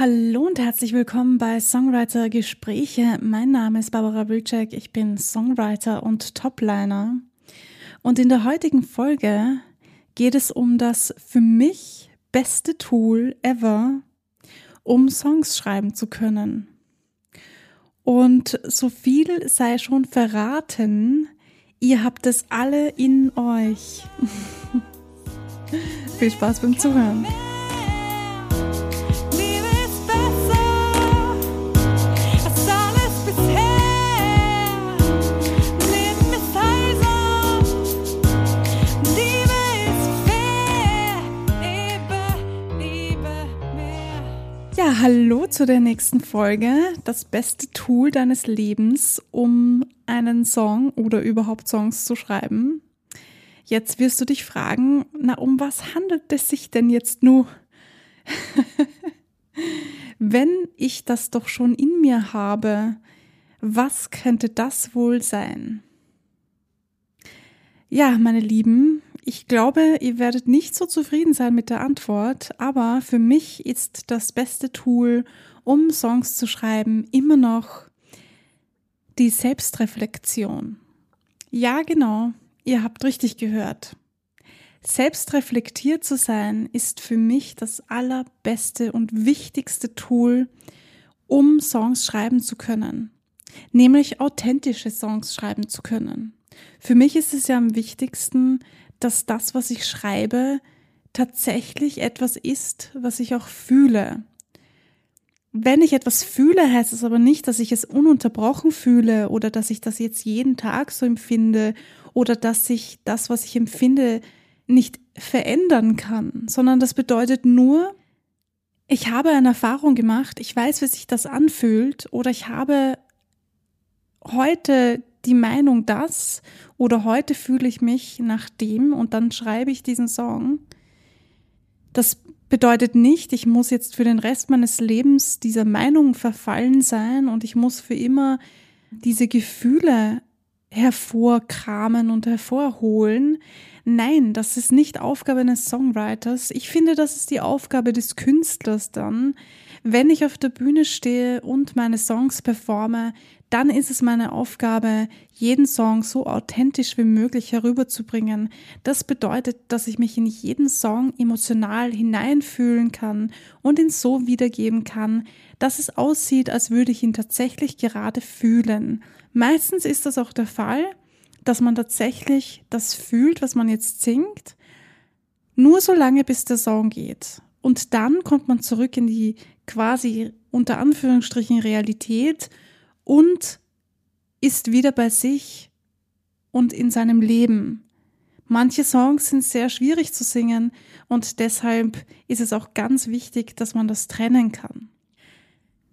Hallo und herzlich willkommen bei Songwriter Gespräche. Mein Name ist Barbara Wilczek, ich bin Songwriter und Topliner. Und in der heutigen Folge geht es um das für mich beste Tool ever, um Songs schreiben zu können. Und so viel sei schon verraten, ihr habt es alle in euch. viel Spaß beim Zuhören. Hallo zu der nächsten Folge. Das beste Tool deines Lebens, um einen Song oder überhaupt Songs zu schreiben. Jetzt wirst du dich fragen, na, um was handelt es sich denn jetzt nur? Wenn ich das doch schon in mir habe, was könnte das wohl sein? Ja, meine Lieben, ich glaube, ihr werdet nicht so zufrieden sein mit der Antwort, aber für mich ist das beste Tool, um Songs zu schreiben, immer noch die Selbstreflexion. Ja, genau, ihr habt richtig gehört. Selbstreflektiert zu sein ist für mich das allerbeste und wichtigste Tool, um Songs schreiben zu können, nämlich authentische Songs schreiben zu können. Für mich ist es ja am wichtigsten, dass das, was ich schreibe, tatsächlich etwas ist, was ich auch fühle. Wenn ich etwas fühle, heißt es aber nicht, dass ich es ununterbrochen fühle oder dass ich das jetzt jeden Tag so empfinde oder dass ich das, was ich empfinde, nicht verändern kann, sondern das bedeutet nur, ich habe eine Erfahrung gemacht, ich weiß, wie sich das anfühlt oder ich habe heute die Meinung das oder heute fühle ich mich nach dem und dann schreibe ich diesen Song. Das bedeutet nicht, ich muss jetzt für den Rest meines Lebens dieser Meinung verfallen sein und ich muss für immer diese Gefühle hervorkramen und hervorholen. Nein, das ist nicht Aufgabe eines Songwriters. Ich finde, das ist die Aufgabe des Künstlers dann, wenn ich auf der Bühne stehe und meine Songs performe, dann ist es meine Aufgabe, jeden Song so authentisch wie möglich herüberzubringen. Das bedeutet, dass ich mich in jeden Song emotional hineinfühlen kann und ihn so wiedergeben kann, dass es aussieht, als würde ich ihn tatsächlich gerade fühlen. Meistens ist das auch der Fall, dass man tatsächlich das fühlt, was man jetzt singt, nur so lange, bis der Song geht. Und dann kommt man zurück in die quasi unter Anführungsstrichen Realität und ist wieder bei sich und in seinem Leben. Manche Songs sind sehr schwierig zu singen und deshalb ist es auch ganz wichtig, dass man das trennen kann.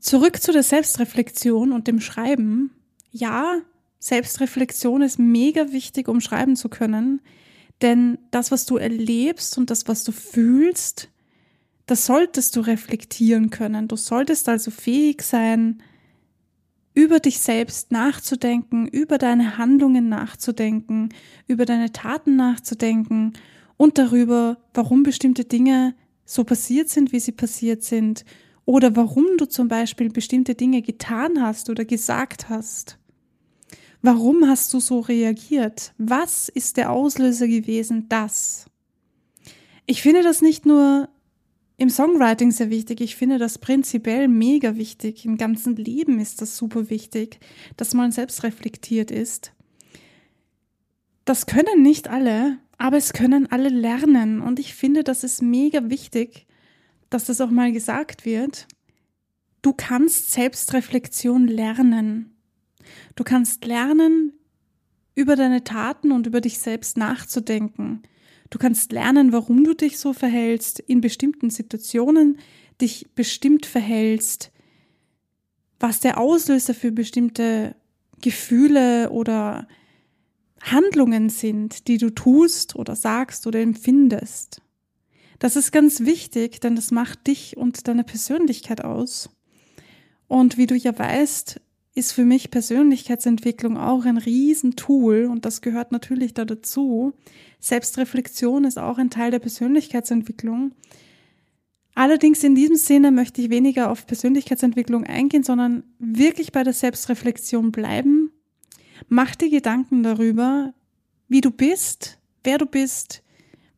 Zurück zu der Selbstreflexion und dem Schreiben. Ja, Selbstreflexion ist mega wichtig, um schreiben zu können, denn das, was du erlebst und das, was du fühlst, das solltest du reflektieren können. Du solltest also fähig sein, über dich selbst nachzudenken, über deine Handlungen nachzudenken, über deine Taten nachzudenken und darüber, warum bestimmte Dinge so passiert sind, wie sie passiert sind, oder warum du zum Beispiel bestimmte Dinge getan hast oder gesagt hast. Warum hast du so reagiert? Was ist der Auslöser gewesen, das? Ich finde das nicht nur im Songwriting sehr wichtig. Ich finde das prinzipiell mega wichtig. Im ganzen Leben ist das super wichtig, dass man selbst reflektiert ist. Das können nicht alle, aber es können alle lernen. Und ich finde, das ist mega wichtig, dass das auch mal gesagt wird. Du kannst Selbstreflexion lernen. Du kannst lernen, über deine Taten und über dich selbst nachzudenken. Du kannst lernen, warum du dich so verhältst, in bestimmten Situationen dich bestimmt verhältst, was der Auslöser für bestimmte Gefühle oder Handlungen sind, die du tust oder sagst oder empfindest. Das ist ganz wichtig, denn das macht dich und deine Persönlichkeit aus. Und wie du ja weißt, ist für mich Persönlichkeitsentwicklung auch ein Riesentool und das gehört natürlich da dazu. Selbstreflexion ist auch ein Teil der Persönlichkeitsentwicklung. Allerdings in diesem Sinne möchte ich weniger auf Persönlichkeitsentwicklung eingehen, sondern wirklich bei der Selbstreflexion bleiben. Mach dir Gedanken darüber, wie du bist, wer du bist,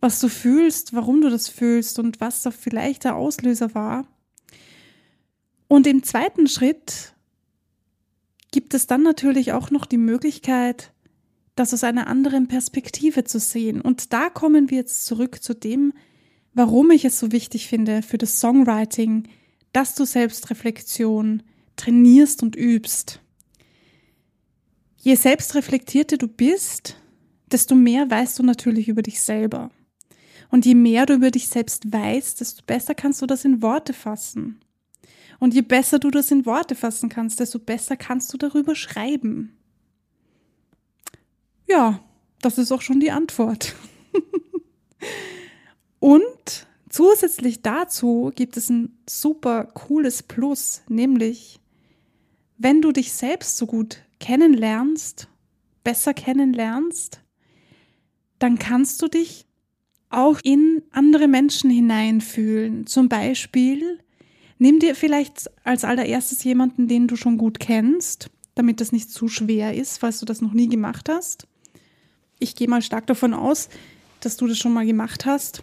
was du fühlst, warum du das fühlst und was da vielleicht der Auslöser war. Und im zweiten Schritt gibt es dann natürlich auch noch die Möglichkeit, das aus einer anderen Perspektive zu sehen. Und da kommen wir jetzt zurück zu dem, warum ich es so wichtig finde für das Songwriting, dass du Selbstreflexion trainierst und übst. Je selbstreflektierter du bist, desto mehr weißt du natürlich über dich selber. Und je mehr du über dich selbst weißt, desto besser kannst du das in Worte fassen. Und je besser du das in Worte fassen kannst, desto besser kannst du darüber schreiben. Ja, das ist auch schon die Antwort. Und zusätzlich dazu gibt es ein super cooles Plus, nämlich wenn du dich selbst so gut kennenlernst, besser kennenlernst, dann kannst du dich auch in andere Menschen hineinfühlen. Zum Beispiel, nimm dir vielleicht als allererstes jemanden, den du schon gut kennst, damit das nicht zu schwer ist, falls du das noch nie gemacht hast. Ich gehe mal stark davon aus, dass du das schon mal gemacht hast.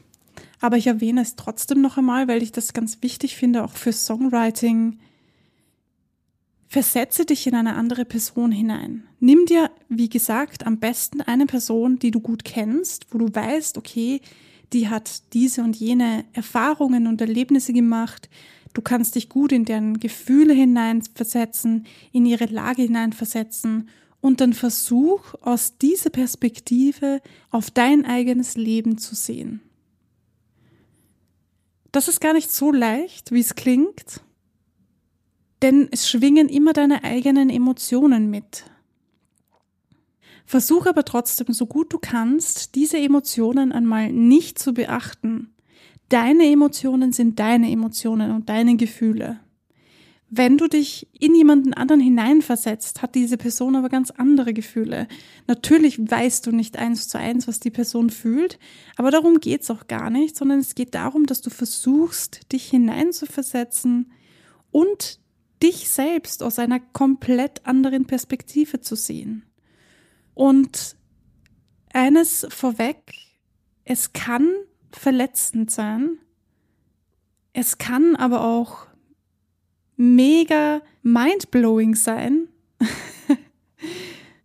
Aber ich erwähne es trotzdem noch einmal, weil ich das ganz wichtig finde, auch für Songwriting. Versetze dich in eine andere Person hinein. Nimm dir, wie gesagt, am besten eine Person, die du gut kennst, wo du weißt, okay, die hat diese und jene Erfahrungen und Erlebnisse gemacht. Du kannst dich gut in deren Gefühle hineinversetzen, in ihre Lage hineinversetzen und dann versuch aus dieser Perspektive auf dein eigenes Leben zu sehen. Das ist gar nicht so leicht, wie es klingt, denn es schwingen immer deine eigenen Emotionen mit. Versuch aber trotzdem, so gut du kannst, diese Emotionen einmal nicht zu beachten. Deine Emotionen sind deine Emotionen und deine Gefühle. Wenn du dich in jemanden anderen hineinversetzt, hat diese Person aber ganz andere Gefühle. Natürlich weißt du nicht eins zu eins, was die Person fühlt, aber darum geht's auch gar nicht, sondern es geht darum, dass du versuchst, dich hineinzuversetzen und dich selbst aus einer komplett anderen Perspektive zu sehen. Und eines vorweg, es kann verletzend sein, es kann aber auch mega mindblowing sein.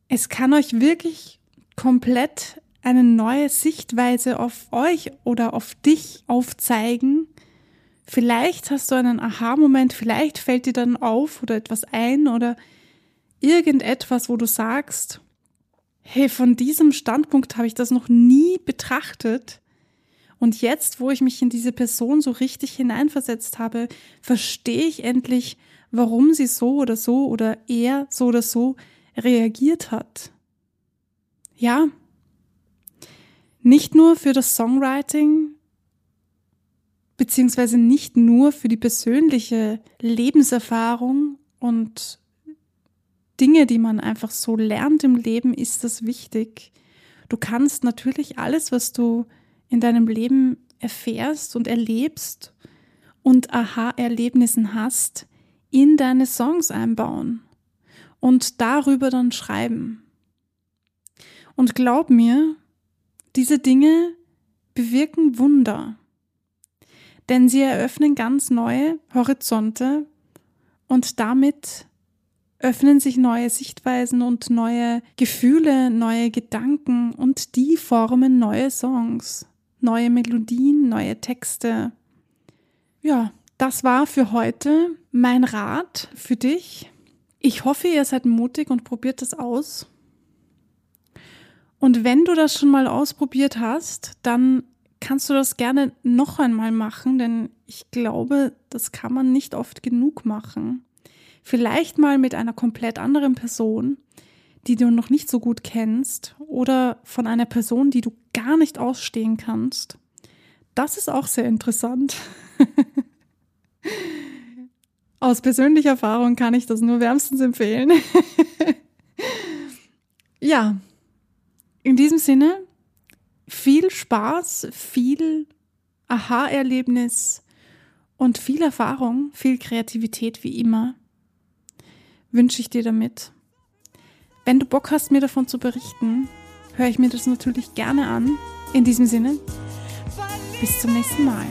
es kann euch wirklich komplett eine neue Sichtweise auf euch oder auf dich aufzeigen. Vielleicht hast du einen Aha-Moment, vielleicht fällt dir dann auf oder etwas ein oder irgendetwas, wo du sagst, hey, von diesem Standpunkt habe ich das noch nie betrachtet. Und jetzt, wo ich mich in diese Person so richtig hineinversetzt habe, verstehe ich endlich, warum sie so oder so oder er so oder so reagiert hat. Ja, nicht nur für das Songwriting, beziehungsweise nicht nur für die persönliche Lebenserfahrung und Dinge, die man einfach so lernt im Leben, ist das wichtig. Du kannst natürlich alles, was du in deinem Leben erfährst und erlebst und Aha-Erlebnissen hast, in deine Songs einbauen und darüber dann schreiben. Und glaub mir, diese Dinge bewirken Wunder, denn sie eröffnen ganz neue Horizonte und damit öffnen sich neue Sichtweisen und neue Gefühle, neue Gedanken und die formen neue Songs neue Melodien, neue Texte. Ja, das war für heute mein Rat für dich. Ich hoffe, ihr seid mutig und probiert es aus. Und wenn du das schon mal ausprobiert hast, dann kannst du das gerne noch einmal machen, denn ich glaube, das kann man nicht oft genug machen. Vielleicht mal mit einer komplett anderen Person, die du noch nicht so gut kennst oder von einer Person, die du gar nicht ausstehen kannst. Das ist auch sehr interessant. Aus persönlicher Erfahrung kann ich das nur wärmstens empfehlen. ja, in diesem Sinne, viel Spaß, viel Aha-Erlebnis und viel Erfahrung, viel Kreativität wie immer wünsche ich dir damit. Wenn du Bock hast, mir davon zu berichten, höre ich mir das natürlich gerne an. In diesem Sinne, bis zum nächsten Mal.